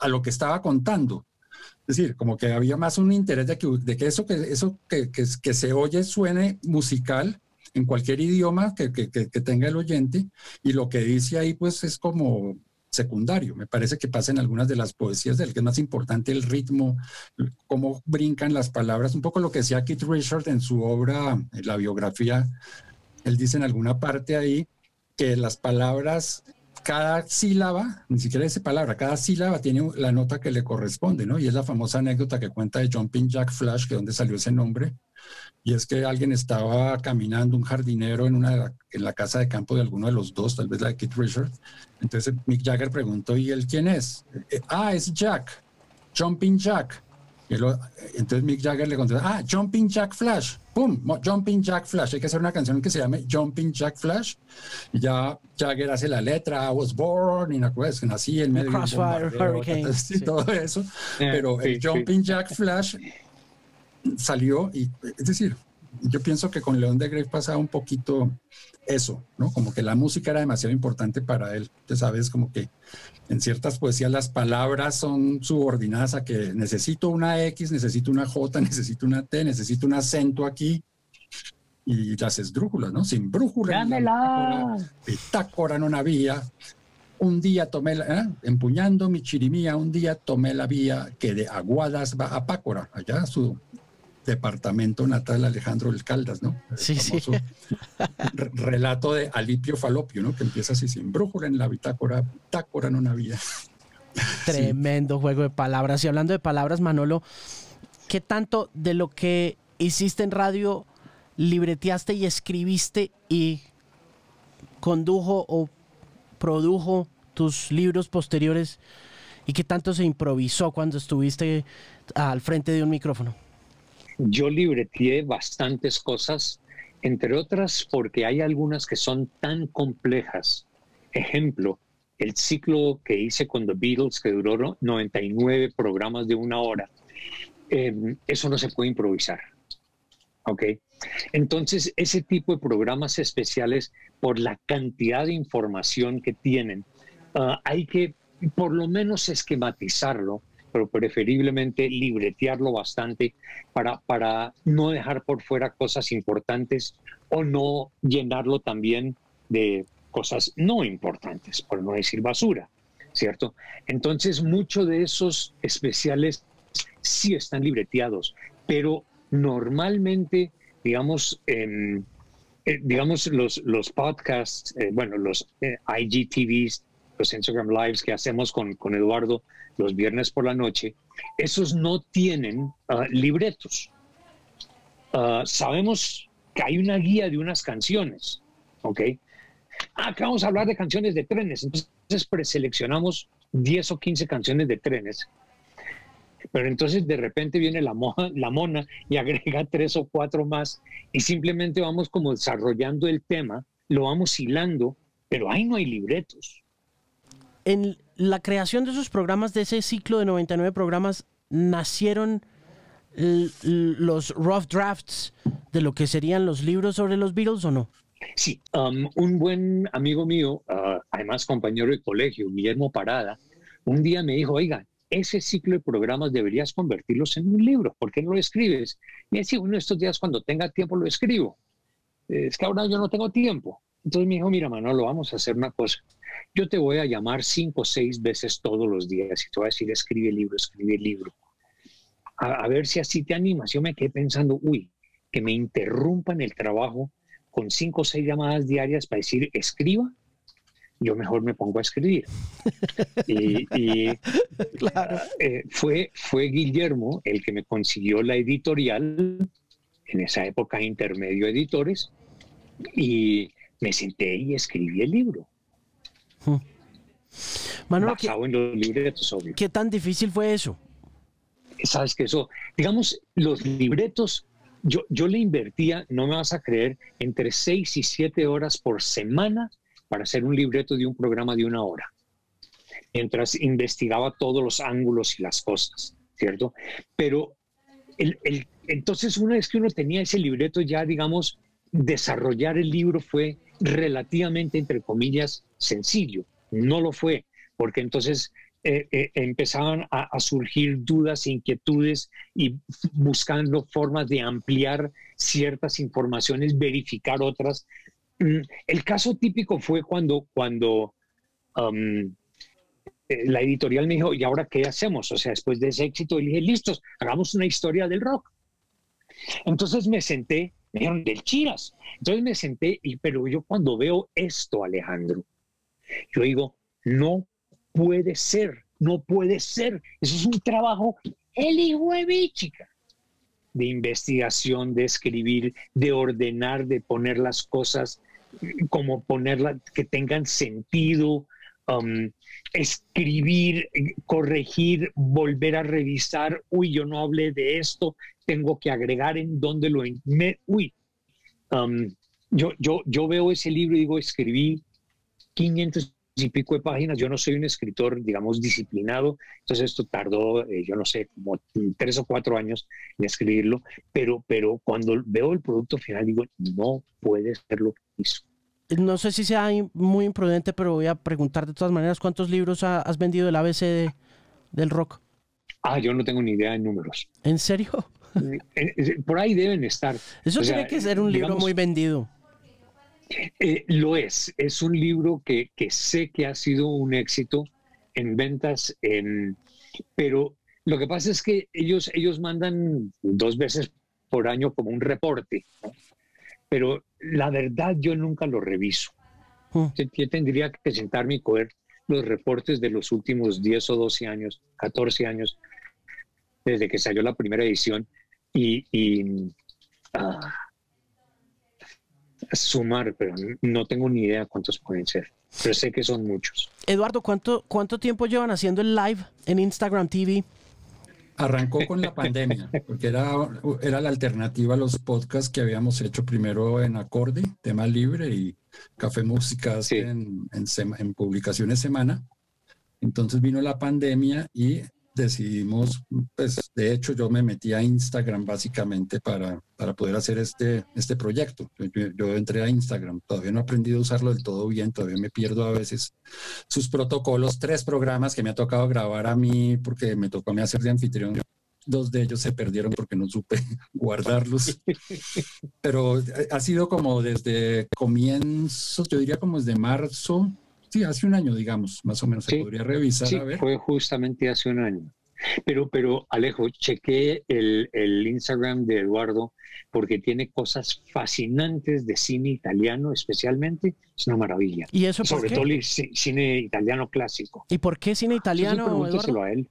a, lo que estaba contando. Es decir, como que había más un interés de que, de que eso, que, eso que, que, que se oye suene musical en cualquier idioma que, tenga el oyente y lo que dice ahí pues es como secundario. Me parece que pasa en algunas de las poesías del que es más importante el ritmo, cómo brincan las palabras, un poco lo que decía Keith Richard en su obra, en la biografía, él dice en alguna parte ahí que las palabras, cada sílaba, ni siquiera dice palabra, cada sílaba tiene la nota que le corresponde, ¿no? Y es la famosa anécdota que cuenta de Jumping Jack Flash, que donde salió ese nombre, y es que alguien estaba caminando, un jardinero, en, una, en la casa de campo de alguno de los dos, tal vez la de Kit Richard. Entonces Mick Jagger preguntó, ¿y él quién es? Eh, ah, es Jack, Jumping Jack. entonces Mick Jagger le contestó, ah, Jumping Jack Flash, ¡pum! Jumping Jack Flash. Hay que hacer una canción que se llame Jumping Jack Flash. Y ya Jagger hace la letra, I was born, y nací en medio de un todo eso. Pero el Jumping Jack Flash salió y, es decir, yo pienso que con León de Grey pasaba un poquito eso, ¿no? Como que la música era demasiado importante para él. Tú sabes, como que en ciertas poesías las palabras son subordinadas a que necesito una X, necesito una J, necesito una T, necesito un acento aquí. Y las esdrújulas, ¿no? Sin brújula. ¡Dámela! Bitácora no había. Un día tomé, la, ¿eh? empuñando mi chirimía, un día tomé la vía que de Aguadas va a Pácora, allá su departamento natal Alejandro del Caldas, ¿no? sí, sí. relato de Alipio Falopio, ¿no? Que empieza así, sin brújula en la bitácora, bitácora en una vida. Tremendo juego de palabras. Y hablando de palabras, Manolo, ¿qué tanto de lo que hiciste en radio libreteaste y escribiste y condujo o produjo tus libros posteriores ¿Y qué tanto se improvisó cuando estuviste al frente de un micrófono? Yo libreteé bastantes cosas, entre otras porque hay algunas que son tan complejas. Ejemplo, el ciclo que hice con The Beatles, que duró 99 programas de una hora, em, eso no se puede improvisar. ¿Ok? Entonces, ese tipo de programas especiales, por la cantidad de información que tienen, ah, hay que por lo menos esquematizarlo, pero preferiblemente libretearlo bastante para, para no dejar por fuera cosas importantes o no llenarlo también de cosas no importantes, por no decir basura, ¿cierto? Entonces, muchos de esos especiales sí están libreteados, pero normalmente, digamos, eh, digamos los, los podcasts, eh, bueno, los eh, IGTVs, los Instagram Lives que hacemos con, con, Eduardo los viernes por la noche, esos no tienen ah, libretos. Ah, sabemos que hay una guía de unas canciones, ¿ok? Ah, acá vamos a hablar de canciones de trenes. Entonces preseleccionamos 10 o 15 canciones de trenes. Pero entonces de repente viene la, la mona y agrega tres o cuatro más y simplemente vamos como desarrollando el tema, lo vamos hilando, pero ahí no hay libretos. En la creación de esos programas, de ese ciclo de 99 programas, nacieron los rough drafts de lo que serían los libros sobre los Beatles o no? Sí, um, un buen amigo mío, uh, además compañero de colegio, Guillermo Parada, un día me dijo, oiga, ese ciclo de programas deberías convertirlos en un libro, ¿por qué no lo escribes? Y decía, uno de estos días cuando tenga tiempo lo escribo. Es que ahora yo no tengo tiempo. Entonces me dijo, mira, Manolo, vamos a hacer una cosa. Yo te voy a llamar cinco o seis veces todos los días y te voy a decir, escribe libro, escribe libro. A, a ver si así te animas. Yo me quedé pensando, uy, que me interrumpan el trabajo con cinco o seis llamadas diarias para decir escriba, yo mejor me pongo a escribir. y, eh, fue, fue Guillermo el que me consiguió la editorial, en esa época intermedio editores, y me senté y escribí el libro. Hmm. basado en los libretos, obvio. ¿Qué tan difícil fue eso? Sabes que eso, digamos, los libretos yo, le invertía, no me vas a creer, entre seis y siete horas por semana para hacer un libreto de un programa de una hora, mientras investigaba todos los ángulos y las cosas, ¿cierto? Pero el, entonces una vez que uno tenía ese libreto ya, digamos, desarrollar el libro fue relativamente, entre comillas, sencillo. No lo fue, porque entonces eh, eh, empezaban a, surgir dudas inquietudes y buscando formas de ampliar ciertas informaciones, verificar otras. Mm, el caso típico fue cuando, cuando eh, la editorial me dijo, ¿y ahora qué hacemos? O sea, después de ese éxito, dije, listos, hagamos una historia del rock. Entonces me senté, me dijeron, del Chiras. Entonces me senté, y, pero yo cuando veo esto, Alejandro, yo digo, no puede ser, no puede ser. Eso es un trabajo, el hijo de mi chica, de investigación, de escribir, de ordenar, de poner las cosas como ponerlas, que tengan sentido, um, escribir, corregir, volver a revisar, uy, yo no hablé de esto, tengo que agregar en dónde lo... Me, uy, um, yo, yo, yo veo ese libro y digo, escribí 500 y pico de páginas. Yo no soy un escritor, digamos, disciplinado, entonces esto tardó, eh, yo no sé, como tres o cuatro años en escribirlo, pero, pero cuando veo el producto final digo, no puede ser lo que hizo. No sé si sea muy imprudente, pero voy a preguntar de todas maneras, ¿cuántos libros has vendido del ABC del rock? Ah, yo no tengo ni idea de números. ¿En serio? Eh, por ahí deben estar. Eso tiene que ser un libro muy vendido. Eh, lo es, es un libro que, sé que ha sido un éxito en ventas, en, pero lo que pasa es que ellos, ellos mandan dos veces por año como un reporte, pero la verdad yo nunca lo reviso. Yo, tendría que sentarme y coger los reportes de los últimos 10 o 12 años, 14 años, desde que salió la primera edición, y, ah, sumar, pero no tengo ni idea cuántos pueden ser. pero sé que son muchos. Eduardo, ¿cuánto, cuánto tiempo llevan haciendo el live en Instagram TV? Arrancó con la pandemia, porque era, era la alternativa a los podcasts que habíamos hecho primero en Acorde, tema libre, y Café Música en, en, en publicaciones semana. Entonces vino la pandemia y decidimos, pues de hecho yo me metí a Instagram básicamente para, para poder hacer este, este proyecto. Yo, entré a Instagram, todavía no he aprendido a usarlo del todo bien, todavía me pierdo a veces sus protocolos, tres programas que me ha tocado grabar a mí porque me tocó a mí hacer de anfitrión. Dos de ellos se perdieron porque no supe guardarlos. Pero ha sido como desde comienzos, yo diría como desde marzo Sí, hace un año, digamos, más o menos se podría revisar. Sí, fue justamente hace un año. Pero, pero Alejo, chequé el, el, Instagram de Eduardo porque tiene cosas fascinantes de cine italiano, especialmente. Es una maravilla. ¿Y eso Sobre todo el cine italiano clásico. ¿Y por qué cine italiano? Eduardo? a él.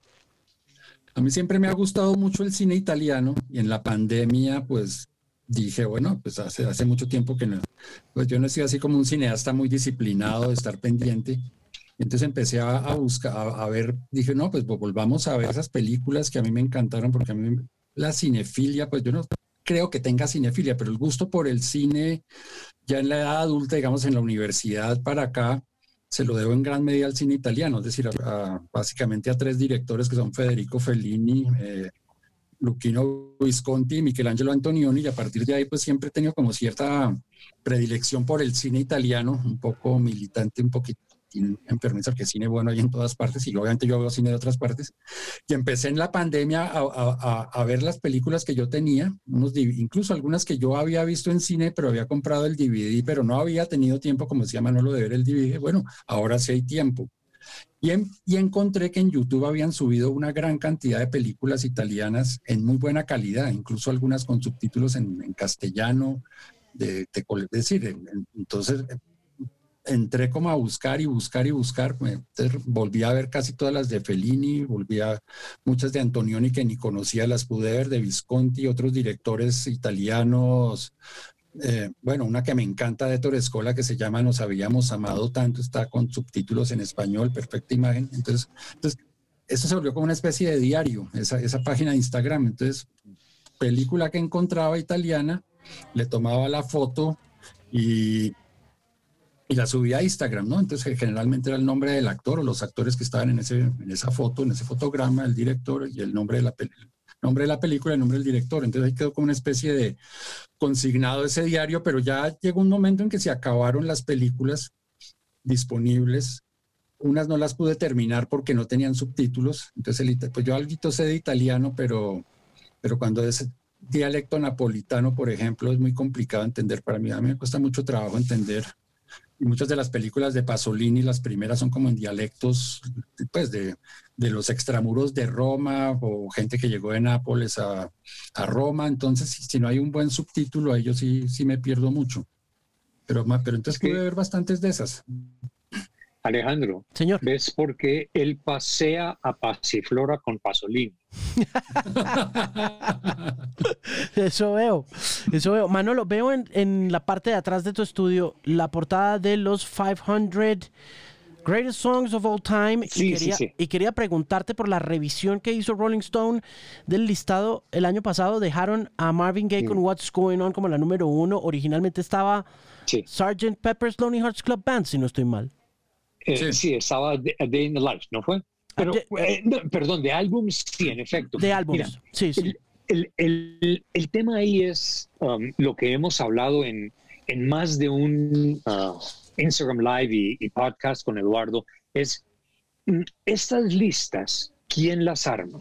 A mí siempre me ha gustado mucho el cine italiano y en la pandemia, pues dije, bueno, pues hace, hace mucho tiempo que no, pues yo no sido así como un cineasta muy disciplinado de estar pendiente. Entonces empecé a, buscar, a, ver, dije, no, pues volvamos a ver esas películas que a mí me encantaron, porque a mí la cinefilia, pues yo no creo que tenga cinefilia, pero el gusto por el cine ya en la edad adulta, digamos en la universidad para acá, se lo debo en gran medida al cine italiano, es decir, básicamente a tres directores que son Federico Fellini, eh, Luquino Visconti, Michelangelo Antonioni, y a partir de ahí pues siempre he tenido como cierta predilección por el cine italiano, un poco militante, un poquito enfermizo, porque cine bueno hay en todas partes, y obviamente yo veo cine de otras partes, y empecé en la pandemia a, ver las películas que yo tenía, unos, incluso algunas que yo había visto en cine, pero había comprado el DVD, pero no había tenido tiempo, como decía Manolo, de ver el DVD, bueno, ahora sí hay tiempo. Y, encontré que en YouTube habían subido una gran cantidad de películas italianas en muy buena calidad, incluso algunas con subtítulos en, castellano, de, de, decir, entonces entré como a buscar y buscar y buscar, volví a ver casi todas las de Fellini, volví a muchas de Antonioni que ni conocía, las pude ver, de Visconti, otros directores italianos, eh, bueno, una que me encanta de Torescola que se llama Nos habíamos amado tanto, está con subtítulos en español, perfecta imagen. Entonces, entonces eso se volvió como una especie de diario, esa, esa página de Instagram. Entonces, película que encontraba italiana, le tomaba la foto y, y la subía a Instagram, ¿no? Entonces, generalmente era el nombre del actor o los actores que estaban en, ese, en esa foto, en ese fotograma, el director y el nombre de la película nombre de la película, el nombre del director. Entonces ahí quedó como una especie de consignado ese diario, pero ya llegó un momento en que se acabaron las películas disponibles. Unas no las pude terminar porque no tenían subtítulos. Entonces, pues yo algo sé de italiano, pero, pero cuando es dialecto napolitano, por ejemplo, es muy complicado entender para mí. A mí me cuesta mucho trabajo entender y muchas de las películas de Pasolini, las primeras son como en dialectos, pues, de, de los extramuros de Roma o gente que llegó de Nápoles a, a Roma. Entonces, si, no hay un buen subtítulo, a ellos sí, sí me pierdo mucho. Pero, pero entonces pude ver bastantes de esas. Alejandro, Señor. ¿ves por qué él pasea a Pasiflora con Pasolini? eso veo, eso veo. Manolo, veo en, en, la parte de atrás de tu estudio la portada de los 500 Greatest Songs of All Time. y, quería, y quería preguntarte por la revisión que hizo Rolling Stone del listado el año pasado. Dejaron a Marvin Gaye con What's Going On como la número uno. Originalmente estaba Sgt. Pepper's Lonely Hearts Club Band, si no estoy mal. Eh, sí. estaba Day in the Life, ¿no fue? Pero, eh, perdón, de álbums, sí, en efecto. De álbumes, sí, sí. El, el, el, tema ahí es um, lo que hemos hablado en, en más de un uh, Instagram Live y, podcast con Eduardo, es mm, estas listas, ¿quién las arma?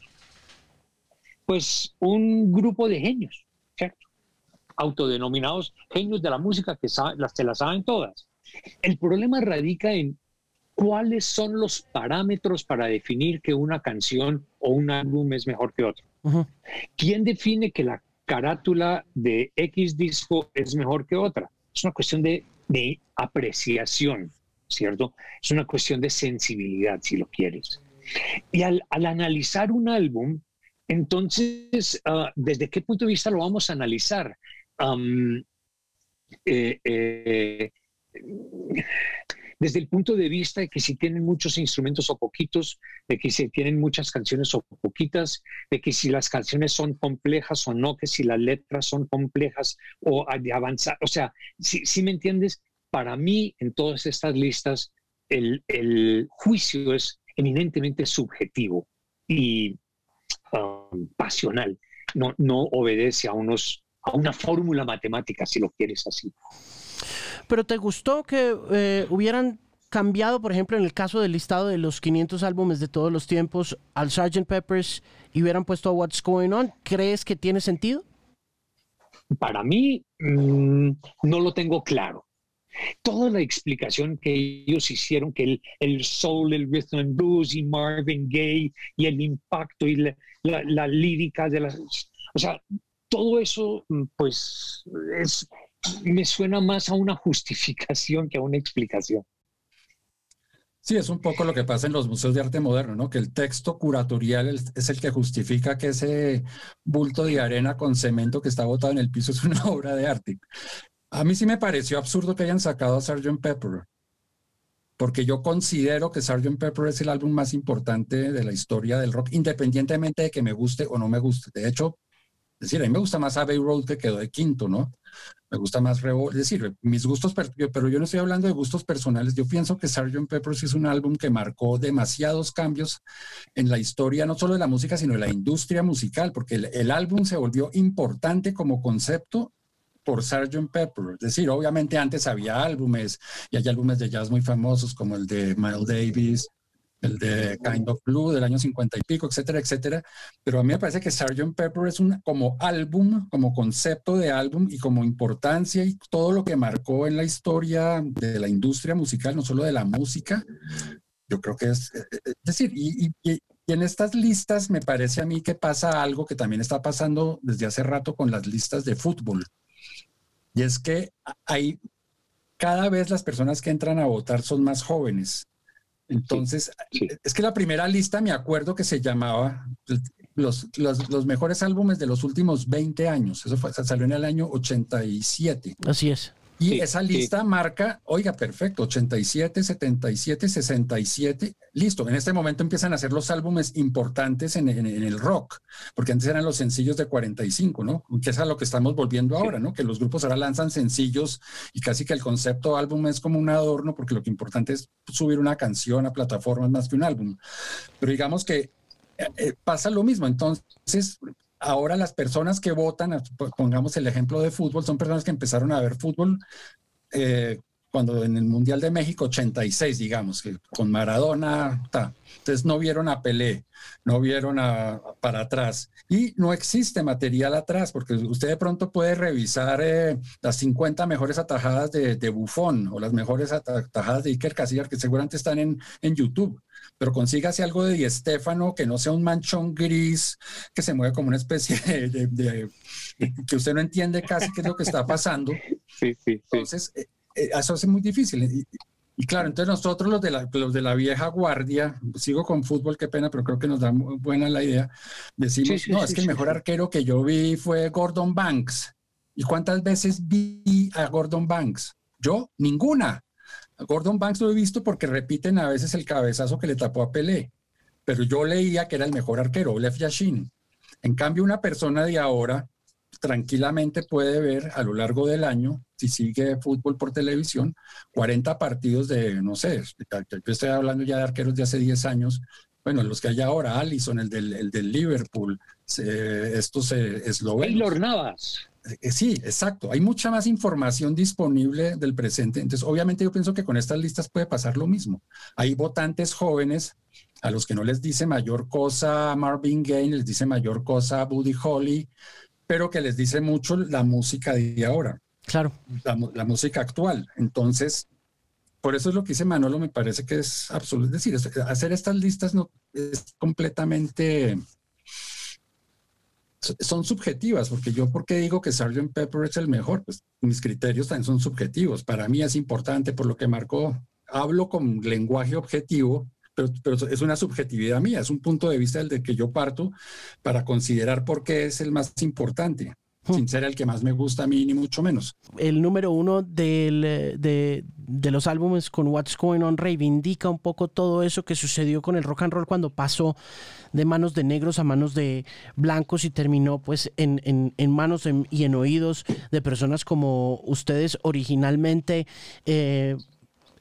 Pues un grupo de genios, ¿cierto? Autodenominados genios de la música que las, se las saben todas. El problema radica en cuáles son los parámetros para definir que una canción o un álbum es mejor que otro. ¿Quién define que la carátula de X disco es mejor que otra? Es una cuestión de, apreciación, ¿cierto? Es una cuestión de sensibilidad, si lo quieres. Y al, analizar un álbum, entonces, ah, ¿desde qué punto de vista lo vamos a analizar? Eh, eh, desde el punto de vista de que si tienen muchos instrumentos o poquitos, de que si tienen muchas canciones o poquitas, de que si las canciones son complejas o no, que si las letras son complejas o avanzar. O sea, si, me entiendes, para mí en todas estas listas el, juicio es eminentemente subjetivo y um, pasional. No, no obedece a, unos, a una fórmula matemática, si lo quieres así. Pero ¿te gustó que eh, hubieran cambiado, por ejemplo, en el caso del listado de los 500 álbumes de todos los tiempos al Sgt. Peppers y hubieran puesto What's Going On? ¿Crees que tiene sentido? Para mí, mm, no lo tengo claro. Toda la explicación que ellos hicieron, que el, soul, el rhythm and blues y Marvin Gaye y el impacto y la, la lírica de las... O sea, todo eso, mm, pues, es, me suena más a una justificación que a una explicación. Sí, es un poco lo que pasa en los museos de arte moderno, ¿no? Que el texto curatorial es el que justifica que ese bulto de arena con cemento que está botado en el piso es una obra de arte. A mí sí me pareció absurdo que hayan sacado a Sgt. Pepper, porque yo considero que Sgt. Pepper es el álbum más importante de la historia del rock, independientemente de que me guste o no me guste. De hecho, es decir, a mí me gusta más Abbey Road que quedó de quinto, ¿no? Me gusta más Revo, es decir, mis gustos, pero yo no estoy hablando de gustos personales. Yo pienso que Sgt. Peppers es un álbum que marcó demasiados cambios en la historia, no solo de la música, sino de la industria musical, porque el, álbum se volvió importante como concepto por Sgt. Pepper. Es decir, obviamente antes había álbumes y hay álbumes de jazz muy famosos como el de Miles Davis, el de Kind of Blue del año 50 y pico, etcétera, etcétera. Pero a mí me parece que Sgt. Pepper es un como álbum, como concepto de álbum y como importancia y todo lo que marcó en la historia de la industria musical, no solo de la música. Yo creo que es, eh, eh, es decir, y, y, en estas listas me parece a mí que pasa algo que también está pasando desde hace rato con las listas de fútbol. Y es que hay cada vez las personas que entran a votar son más jóvenes. Entonces, es que la primera lista me acuerdo que se llamaba los, los, los, mejores álbumes de los últimos 20 años. Eso fue, salió en el año 87. Así es. Y esa lista marca, oiga, perfecto, 87, 77, 67, listo. En este momento empiezan a ser los álbumes importantes en, el rock, porque antes eran los sencillos de 45, ¿no? Que es a lo que estamos volviendo ahora, ¿no? Que los grupos ahora lanzan sencillos y casi que el concepto álbum es como un adorno, porque lo que importante es subir una canción a plataformas más que un álbum. Pero digamos que eh, eh, pasa lo mismo. Entonces, ahora las personas que votan, pongamos el ejemplo de fútbol, son personas que empezaron a ver fútbol eh, cuando en el Mundial de México 86, digamos, con Maradona, entonces no vieron a Pelé, no vieron a, para atrás. Y no existe material atrás, porque usted de pronto puede revisar eh, las 50 mejores atajadas de, de Buffon o las mejores atajadas de Iker Casillas que seguramente están en, en YouTube pero consígase algo de Di que no sea un manchón gris, que se mueve como una especie de, que usted no entiende casi qué es lo que está pasando. Sí, sí, Entonces, eh, eh, eso hace muy difícil. Y, claro, entonces nosotros los de, la, los de la vieja guardia, sigo con fútbol, qué pena, pero creo que nos da muy buena la idea, decimos, no, es que el mejor arquero que yo vi fue Gordon Banks. ¿Y cuántas veces vi a Gordon Banks? Yo, ninguna. Gordon Banks lo he visto porque repiten a veces el cabezazo que le tapó a Pelé, pero yo leía que era el mejor arquero, Lev Yashin. En cambio, una persona de ahora tranquilamente puede ver a lo largo del año, si sigue fútbol por televisión, 40 partidos de, no sé, yo estoy hablando ya de arqueros de hace 10 años, bueno, los que hay ahora, Allison, el del, el del Liverpool, estos eh, eslovenos. Navas. Eh, sí, exacto. Hay mucha más información disponible del presente. Entonces, obviamente yo pienso que con estas listas puede pasar lo mismo. Hay votantes jóvenes a los que no les dice mayor cosa Marvin Gaye, les dice mayor cosa Buddy Holly, pero que les dice mucho la música de ahora. Claro. La, música actual. Entonces, por eso es lo que dice Manolo, me parece que es absoluto. Es decir, hacer estas listas no es completamente son subjetivas, porque yo, ¿por qué digo que Sgt. Pepper es el mejor? Pues mis criterios también son subjetivos. Para mí es importante por lo que marcó. Hablo con lenguaje objetivo, pero, pero, es una subjetividad mía, es un punto de vista del de que yo parto para considerar por qué es el más importante. Hmm. sin ser el que más me gusta a mí, ni mucho menos. El número uno del, de, de, los álbumes con What's Going On reivindica un poco todo eso que sucedió con el rock and roll cuando pasó de manos de negros a manos de blancos y terminó pues en, en, en manos y en oídos de personas como ustedes originalmente. Eh,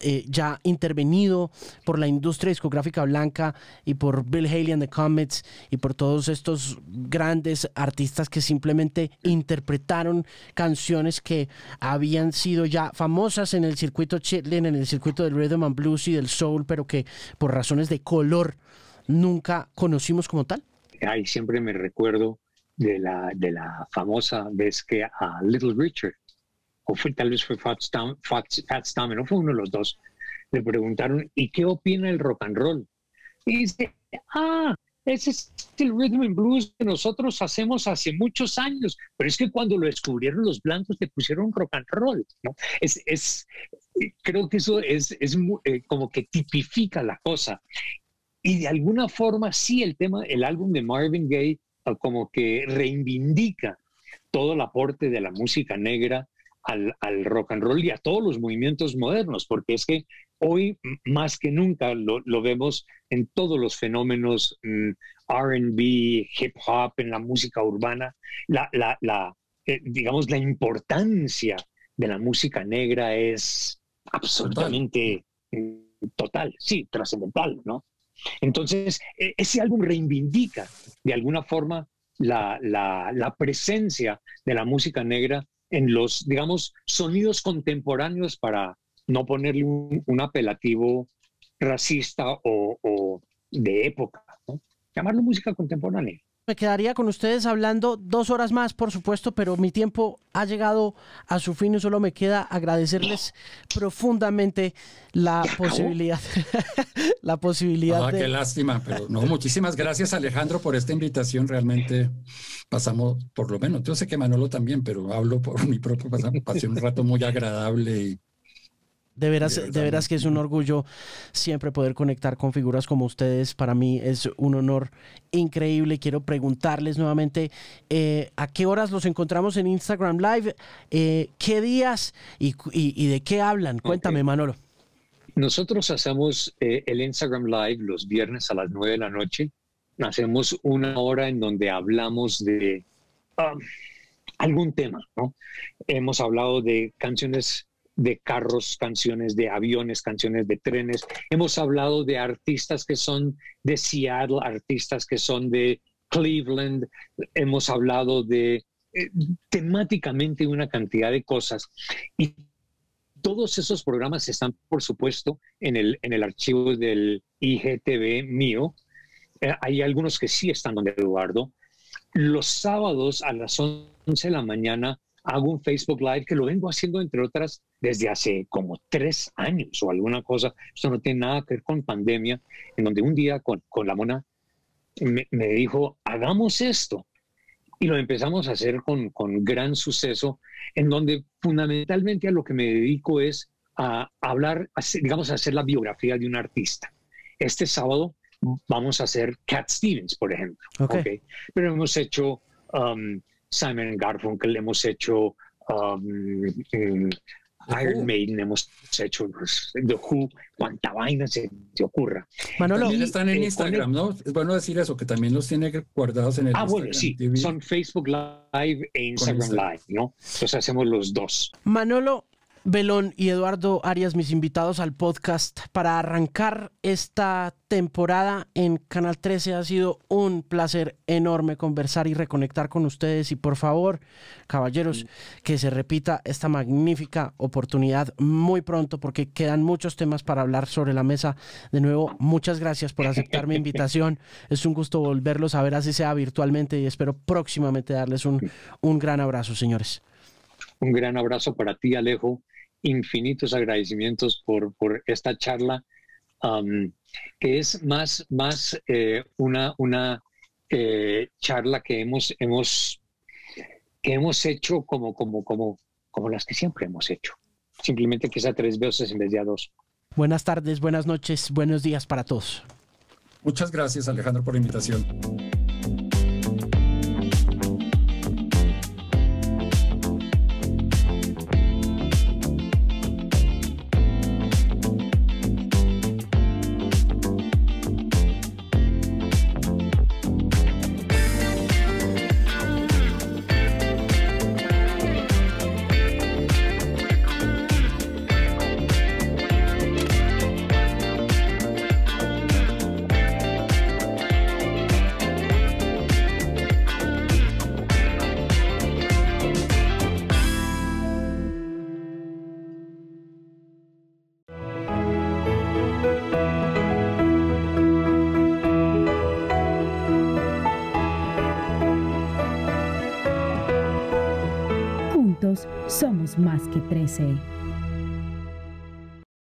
eh, ya intervenido por la industria discográfica blanca y por Bill Haley and the Comets y por todos estos grandes artistas que simplemente interpretaron canciones que habían sido ya famosas en el circuito chitlin, en el circuito del rhythm and blues y del soul, pero que por razones de color nunca conocimos como tal. Ay, siempre me recuerdo de la, de la famosa vez que a Little Richard o fue, tal vez fue Fat Stammer, no fue uno de los dos, le preguntaron, ¿y qué opina el rock and roll? Y dice, ah, ese es el rhythm and blues que nosotros hacemos hace muchos años, pero es que cuando lo descubrieron los blancos le pusieron rock and roll, ¿no? Es, es creo que eso es, es eh, como que tipifica la cosa. Y de alguna forma sí el tema, el álbum de Marvin Gaye ah, como que reivindica todo el aporte de la música negra al, rock and roll y a todos los movimientos modernos, porque es que hoy más que nunca lo, vemos en todos los fenómenos mm, RB, hip hop, en la música urbana, la, la, eh, digamos, la importancia de la música negra es absolutamente mm, total, sí, trascendental, ¿no? Entonces, e, ese álbum reivindica de alguna forma la, la, presencia de la música negra en los, digamos, sonidos contemporáneos para no ponerle un, apelativo racista o, de época, llamarlo música contemporánea. Me quedaría con ustedes hablando dos horas más, por supuesto, pero mi tiempo ha llegado a su fin y solo me queda agradecerles profundamente la posibilidad. la posibilidad. Ah, qué lástima, pero no, muchísimas gracias Alejandro por esta invitación. Realmente pasamos, por lo menos, yo sé que Manolo también, pero hablo por mi propio pasado, pasé un rato muy agradable y de veras, de veras que es un orgullo siempre poder conectar con figuras como ustedes. Para mí es un honor increíble. Quiero preguntarles nuevamente eh, a qué horas los encontramos en Instagram Live, eh, qué días y, de qué hablan. Cuéntame, Manolo. Nosotros hacemos eh, el Instagram Live los viernes a las 9 de la noche. Hacemos una hora en donde hablamos de um, algún tema. ¿no? Hemos hablado de canciones de carros, canciones de aviones, canciones de trenes. Hemos hablado de artistas que son de Seattle, artistas que son de Cleveland. Hemos hablado de eh, temáticamente una cantidad de cosas. Y todos esos programas están, por supuesto, en el, en el archivo del IGTV mío. Eh, hay algunos que sí están donde Eduardo. Los sábados a las 11 de la mañana hago un Facebook Live que lo vengo haciendo, entre otras, desde hace como tres años o alguna cosa. Esto no tiene nada que ver con pandemia, en donde un día con, con la mona me, dijo, hagamos esto. Y lo empezamos a hacer con, con gran suceso, en donde fundamentalmente a lo que me dedico es a hablar, digamos, a hacer la biografía de un artista. Este sábado vamos a hacer Cat Stevens, por ejemplo. Okay. Pero hemos hecho um, Simon Garfunkel, hemos hecho um, Iron Maiden, hemos hecho The Who, cuánta vaina se te ocurra. Manolo, también están en Instagram, ¿no? Es bueno decir eso, que también los tiene guardados en el Ah, bueno, sí, son Facebook Live e Instagram Live, ¿no? Entonces hacemos los dos. Manolo, Belón y Eduardo Arias, mis invitados al podcast para arrancar esta temporada en Canal 13. Ha sido un placer enorme conversar y reconectar con ustedes. Y por favor, caballeros, que se repita esta magnífica oportunidad muy pronto porque quedan muchos temas para hablar sobre la mesa. De nuevo, muchas gracias por aceptar mi invitación. Es un gusto volverlos a ver, así sea virtualmente, y espero próximamente darles un, un gran abrazo, señores. Un gran abrazo para ti, Alejo infinitos agradecimientos por, por esta charla, um, que es más, más eh, una, una eh, charla que hemos, hemos, que hemos hecho como, como, como, como las que siempre hemos hecho. Simplemente que sea tres veces en vez de a dos. Buenas tardes, buenas noches, buenos días para todos. Muchas gracias Alejandro por la invitación.